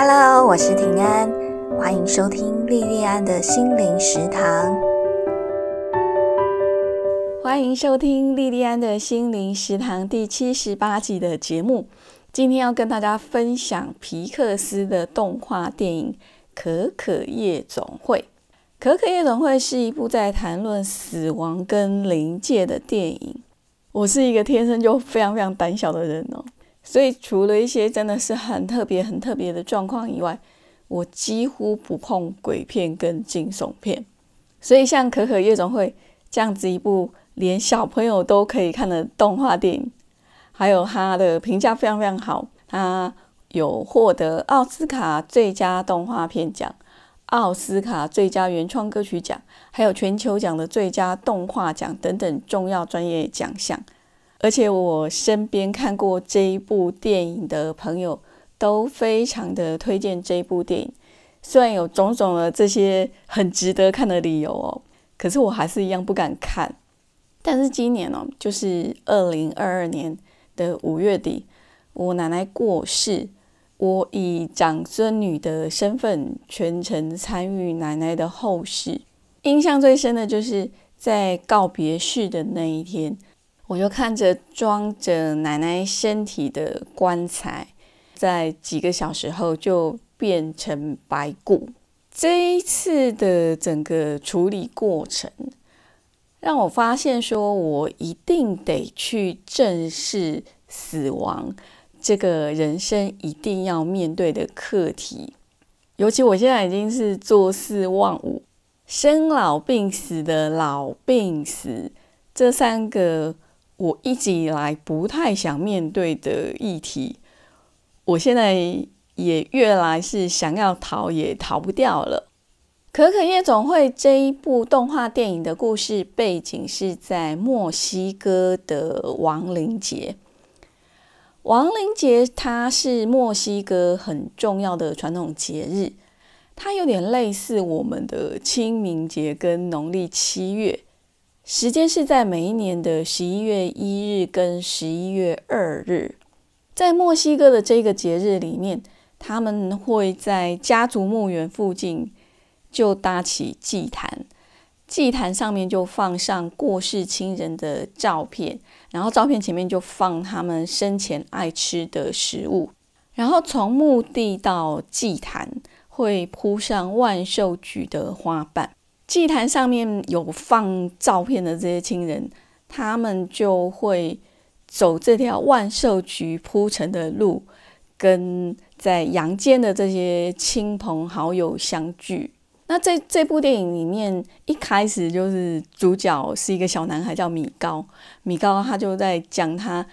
Hello，我是平安，欢迎收听莉莉安的心灵食堂。欢迎收听莉莉安的心灵食堂第七十八集的节目。今天要跟大家分享皮克斯的动画电影《可可夜总会》。《可可夜总会》是一部在谈论死亡跟灵界的电影。我是一个天生就非常非常胆小的人哦。所以，除了一些真的是很特别、很特别的状况以外，我几乎不碰鬼片跟惊悚片。所以，像《可可夜总会》这样子一部连小朋友都可以看的动画电影，还有它的评价非常非常好，它有获得奥斯卡最佳动画片奖、奥斯卡最佳原创歌曲奖，还有全球奖的最佳动画奖等等重要专业奖项。而且我身边看过这一部电影的朋友都非常的推荐这一部电影，虽然有种种的这些很值得看的理由哦，可是我还是一样不敢看。但是今年哦，就是二零二二年的五月底，我奶奶过世，我以长孙女的身份全程参与奶奶的后事，印象最深的就是在告别式的那一天。我就看着装着奶奶身体的棺材，在几个小时后就变成白骨。这一次的整个处理过程，让我发现说，我一定得去正视死亡这个人生一定要面对的课题。尤其我现在已经是坐四望五，生老病死的老病死这三个。我一直以来不太想面对的议题，我现在也越来是想要逃也逃不掉了。《可可夜总会》这一部动画电影的故事背景是在墨西哥的亡灵节。亡灵节它是墨西哥很重要的传统节日，它有点类似我们的清明节跟农历七月。时间是在每一年的十一月一日跟十一月二日，在墨西哥的这个节日里面，他们会在家族墓园附近就搭起祭坛，祭坛上面就放上过世亲人的照片，然后照片前面就放他们生前爱吃的食物，然后从墓地到祭坛会铺上万寿菊的花瓣。祭坛上面有放照片的这些亲人，他们就会走这条万寿菊铺成的路，跟在阳间的这些亲朋好友相聚。那在这部电影里面，一开始就是主角是一个小男孩，叫米高。米高他就在讲他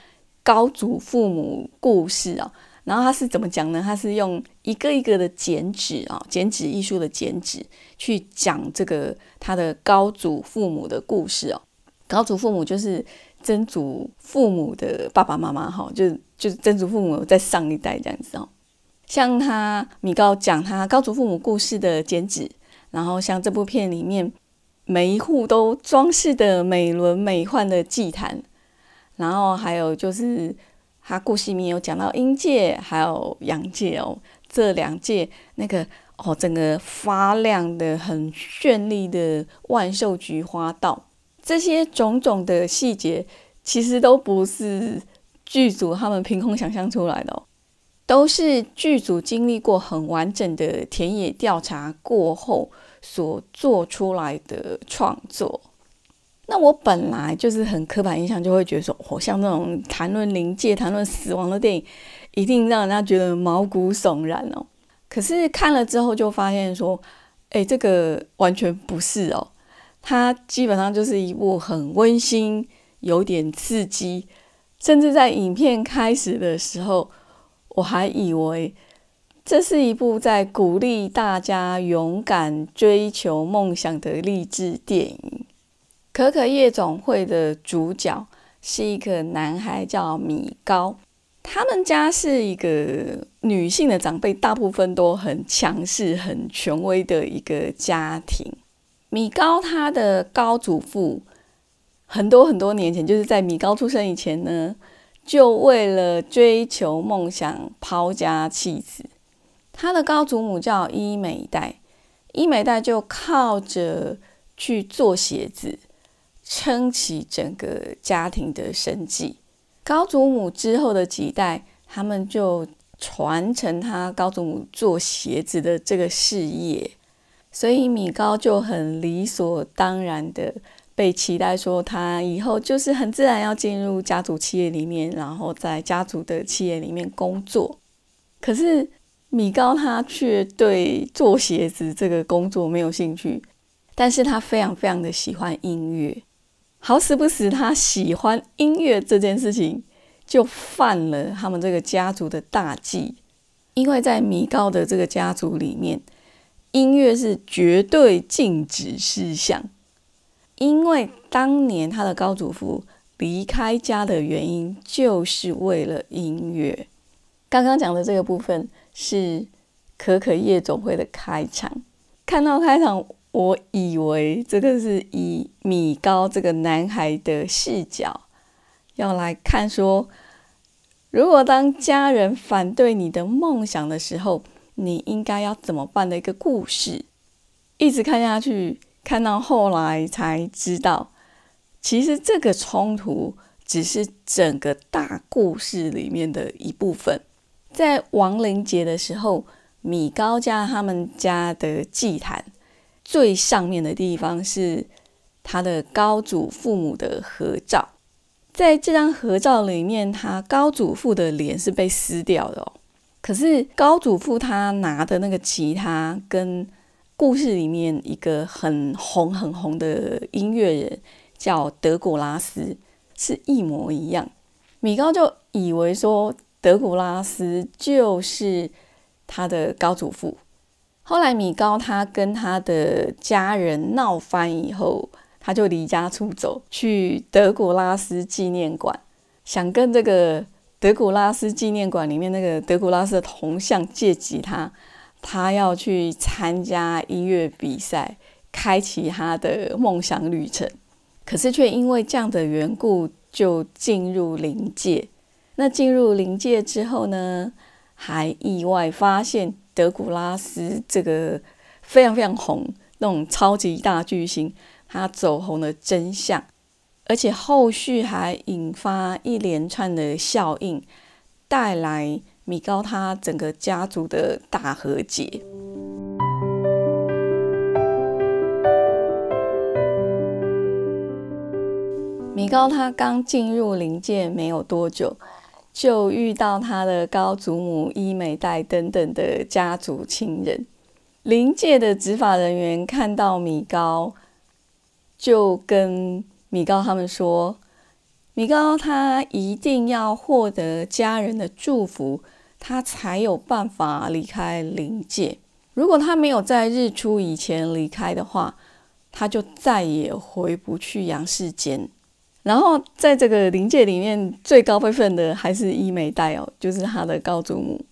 高祖父母故事啊。然后他是怎么讲呢？他是用一个一个的剪纸啊，剪纸艺术的剪纸去讲这个他的高祖父母的故事哦。高祖父母就是曾祖父母的爸爸妈妈哈，就就是曾祖父母在上一代这样子哦。像他米高讲他高祖父母故事的剪纸，然后像这部片里面每一户都装饰的美轮美奂的祭坛，然后还有就是。他故事里面有讲到阴界还有阳界哦，这两界那个哦，整个发亮的很绚丽的万寿菊花道，这些种种的细节，其实都不是剧组他们凭空想象出来的哦，都是剧组经历过很完整的田野调查过后所做出来的创作。那我本来就是很刻板印象，就会觉得说，哦，像那种谈论灵界、谈论死亡的电影，一定让人家觉得毛骨悚然哦。可是看了之后，就发现说，哎，这个完全不是哦。它基本上就是一部很温馨、有点刺激，甚至在影片开始的时候，我还以为这是一部在鼓励大家勇敢追求梦想的励志电影。可可夜总会的主角是一个男孩，叫米高。他们家是一个女性的长辈，大部分都很强势、很权威的一个家庭。米高他的高祖父很多很多年前，就是在米高出生以前呢，就为了追求梦想抛家弃子。他的高祖母叫伊美代，伊美代就靠着去做鞋子，撑起整个家庭的生计。高祖母之后的几代，他们就传承他高祖母做鞋子的这个事业，所以米高就很理所当然的被期待说，他以后就是很自然要进入家族企业里面，然后在家族的企业里面工作。可是米高他却对做鞋子这个工作没有兴趣，但是他非常非常的喜欢音乐。好死不死，他喜欢音乐这件事情就犯了他们这个家族的大忌，因为在米高的这个家族里面，音乐是绝对禁止事项。因为当年他的高祖父离开家的原因，就是为了音乐。刚刚讲的这个部分是可可夜总会的开场，看到开场。我以为这个是以米高这个男孩的视角要来看，说如果当家人反对你的梦想的时候，你应该要怎么办的一个故事。一直看下去，看到后来才知道，其实这个冲突只是整个大故事里面的一部分。在亡灵节的时候，米高家他们家的祭坛。最上面的地方是他的高祖父母的合照，在这张合照里面，他高祖父的脸是被撕掉的哦。可是高祖父他拿的那个吉他，跟故事里面一个很红很红的音乐人叫德古拉斯是一模一样。米高就以为说德古拉斯就是他的高祖父。后来米高他跟他的家人闹翻以后，他就离家出走，去德古拉斯纪念馆，想跟这个德古拉斯纪念馆里面那个德古拉斯的铜像借吉他，他要去参加音乐比赛，开启他的梦想旅程。可是却因为这样的缘故，就进入灵界。那进入灵界之后呢，还意外发现。德古拉斯这个非常非常红，那种超级大巨星，他走红的真相，而且后续还引发一连串的效应，带来米高他整个家族的大和解。米高他刚进入灵界没有多久。就遇到他的高祖母伊美代等等的家族亲人，灵界的执法人员看到米高，就跟米高他们说：“米高他一定要获得家人的祝福，他才有办法离开灵界。如果他没有在日出以前离开的话，他就再也回不去阳世间。”然后在这个灵界里面，最高辈分的还是伊美代哦，就是他的高祖母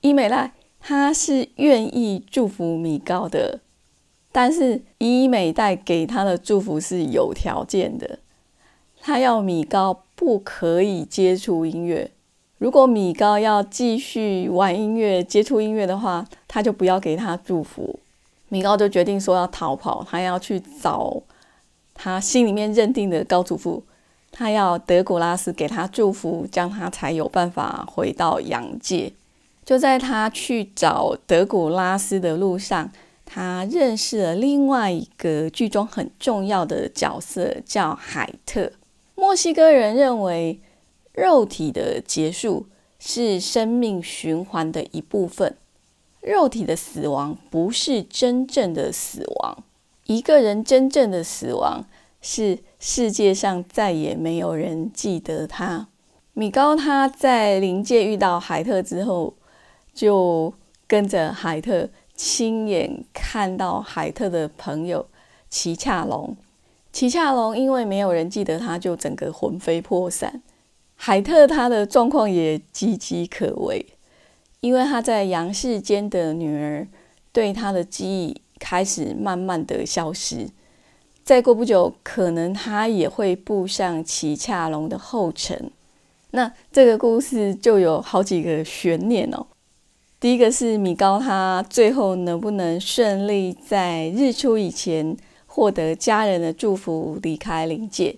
伊美代，他是愿意祝福米高的，但是伊美代给他的祝福是有条件的，他要米高不可以接触音乐，如果米高要继续玩音乐、接触音乐的话，他就不要给他祝福。米高就决定说要逃跑，他要去找他心里面认定的高祖父。他要德古拉斯给他祝福，这样他才有办法回到阳界。就在他去找德古拉斯的路上，他认识了另外一个剧中很重要的角色，叫海特。墨西哥人认为，肉体的结束是生命循环的一部分，肉体的死亡不是真正的死亡。一个人真正的死亡是。世界上再也没有人记得他。米高他在灵界遇到海特之后，就跟着海特亲眼看到海特的朋友奇恰龙。奇恰龙因为没有人记得他，就整个魂飞魄散。海特他的状况也岌岌可危，因为他在阳世间的女儿对他的记忆开始慢慢的消失。再过不久，可能他也会步上奇恰龙的后尘。那这个故事就有好几个悬念哦。第一个是米高，他最后能不能顺利在日出以前获得家人的祝福离开灵界？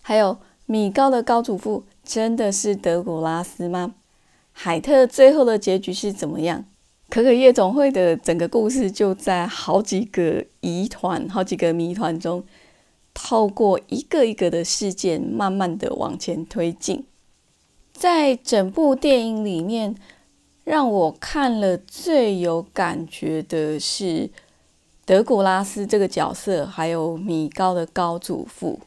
还有米高的高祖父真的是德古拉斯吗？海特最后的结局是怎么样？可可夜总会的整个故事就在好几个疑团、好几个谜团中，透过一个一个的事件，慢慢的往前推进。在整部电影里面，让我看了最有感觉的是德古拉斯这个角色，还有米高的高祖父。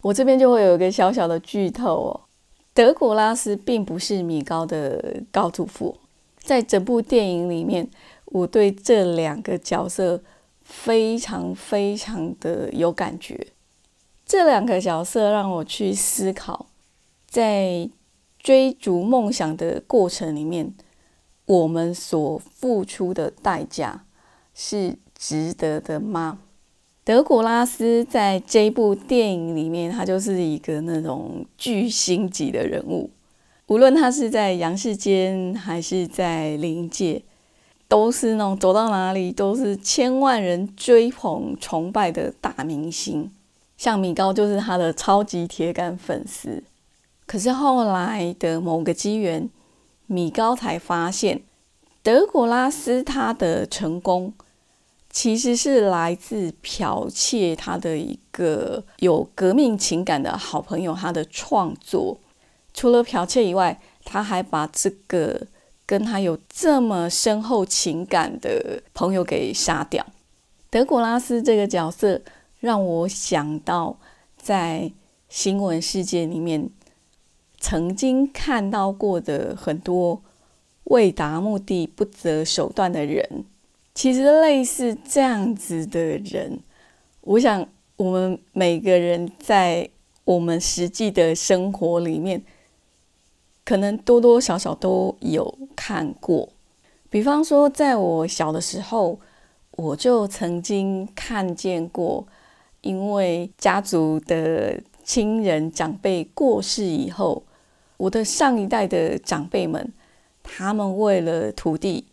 我这边就会有一个小小的剧透哦，德古拉斯并不是米高的高祖父。在整部电影里面，我对这两个角色非常非常的有感觉。这两个角色让我去思考，在追逐梦想的过程里面，我们所付出的代价是值得的吗？德古拉斯在这部电影里面，他就是一个那种巨星级的人物。无论他是在阳世间还是在灵界，都是那种走到哪里都是千万人追捧崇拜的大明星。像米高就是他的超级铁杆粉丝。可是后来的某个机缘，米高才发现，德古拉斯他的成功其实是来自剽窃他的一个有革命情感的好朋友他的创作。除了剽窃以外，他还把这个跟他有这么深厚情感的朋友给杀掉。德古拉斯这个角色让我想到，在新闻世界里面曾经看到过的很多为达目的不择手段的人。其实类似这样子的人，我想我们每个人在我们实际的生活里面。可能多多少少都有看过，比方说，在我小的时候，我就曾经看见过，因为家族的亲人长辈过世以后，我的上一代的长辈们，他们为了土地，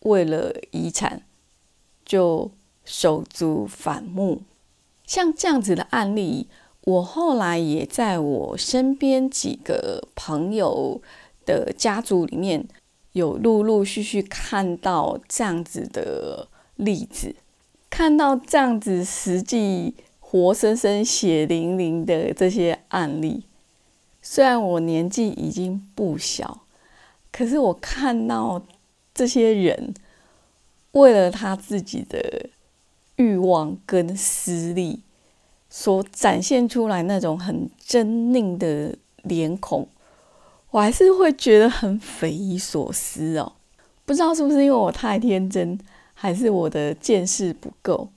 为了遗产，就手足反目，像这样子的案例。我后来也在我身边几个朋友的家族里面有陆陆续续看到这样子的例子，看到这样子实际活生生血淋淋的这些案例。虽然我年纪已经不小，可是我看到这些人为了他自己的欲望跟私利。所展现出来那种很狰狞的脸孔，我还是会觉得很匪夷所思哦。不知道是不是因为我太天真，还是我的见识不够？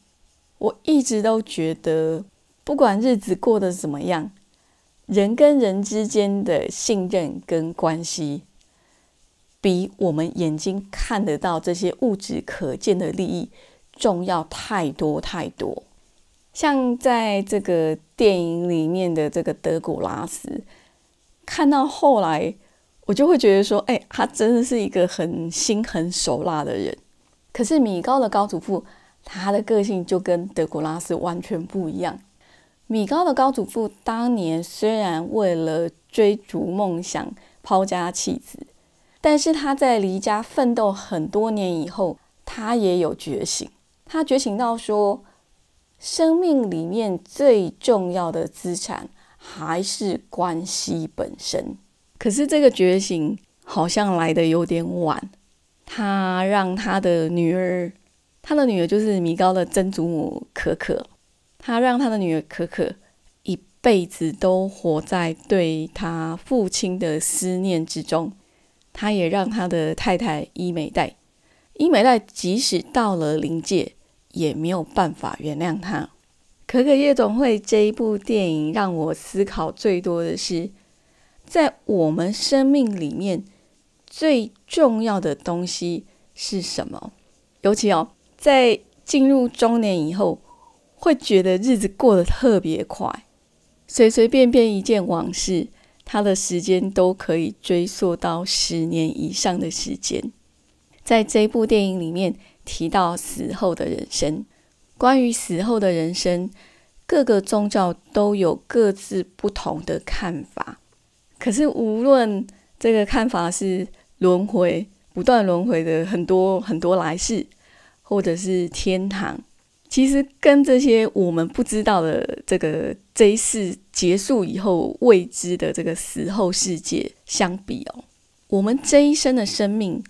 我一直都觉得，不管日子过得怎么样，人跟人之间的信任跟关系，比我们眼睛看得到这些物质可见的利益重要太多太多。像在这个电影里面的这个德古拉斯，看到后来，我就会觉得说，哎，他真的是一个很心狠手辣的人。可是米高的高祖父，他的个性就跟德古拉斯完全不一样。米高的高祖父当年虽然为了追逐梦想抛家弃子，但是他在离家奋斗很多年以后，他也有觉醒。他觉醒到说。生命里面最重要的资产还是关系本身。可是这个觉醒好像来的有点晚。他让他的女儿，他的女儿就是米高的曾祖母可可，他让他的女儿可可一辈子都活在对他父亲的思念之中。他也让他的太太伊美代，伊美代即使到了临界。也没有办法原谅他。《可可夜总会》这一部电影让我思考最多的是，在我们生命里面最重要的东西是什么？尤其哦，在进入中年以后，会觉得日子过得特别快，随随便便一件往事，它的时间都可以追溯到十年以上的时间。在这部电影里面提到死后的人生。关于死后的人生，各个宗教都有各自不同的看法。可是，无论这个看法是轮回、不断轮回的很多很多来世，或者是天堂，其实跟这些我们不知道的这个这一世结束以后未知的这个死后世界相比哦，我们这一生的生命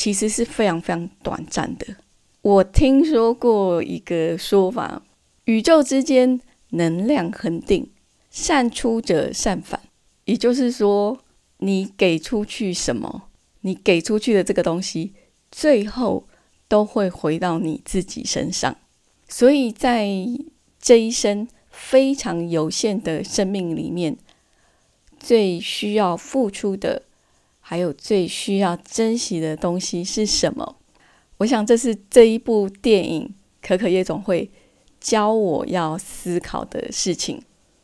其实是非常非常短暂的。我听说过一个说法：宇宙之间能量恒定，善出者善返。也就是说，你给出去什么，你给出去的这个东西，最后都会回到你自己身上。所以在这一生非常有限的生命里面，最需要付出的，还有最需要珍惜的东西是什么？我想这是这一部电影《可可夜总会》教我要思考的事情。《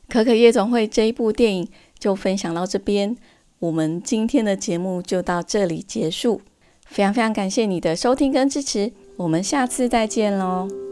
可可夜总会》这一部电影。就分享到这边，我们今天的节目就到这里结束。非常非常感谢你的收听跟支持，我们下次再见喽。